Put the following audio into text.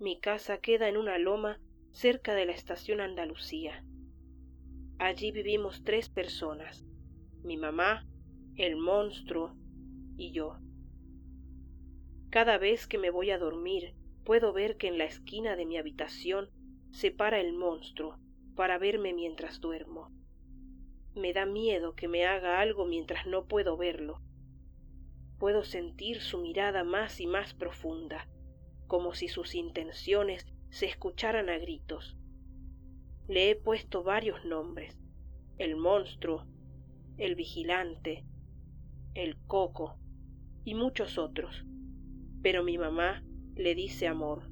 Mi casa queda en una loma cerca de la estación Andalucía. Allí vivimos tres personas, mi mamá, el monstruo y yo. Cada vez que me voy a dormir puedo ver que en la esquina de mi habitación se para el monstruo para verme mientras duermo. Me da miedo que me haga algo mientras no puedo verlo. Puedo sentir su mirada más y más profunda, como si sus intenciones se escucharan a gritos. Le he puesto varios nombres, el monstruo, el vigilante, el coco y muchos otros, pero mi mamá le dice amor.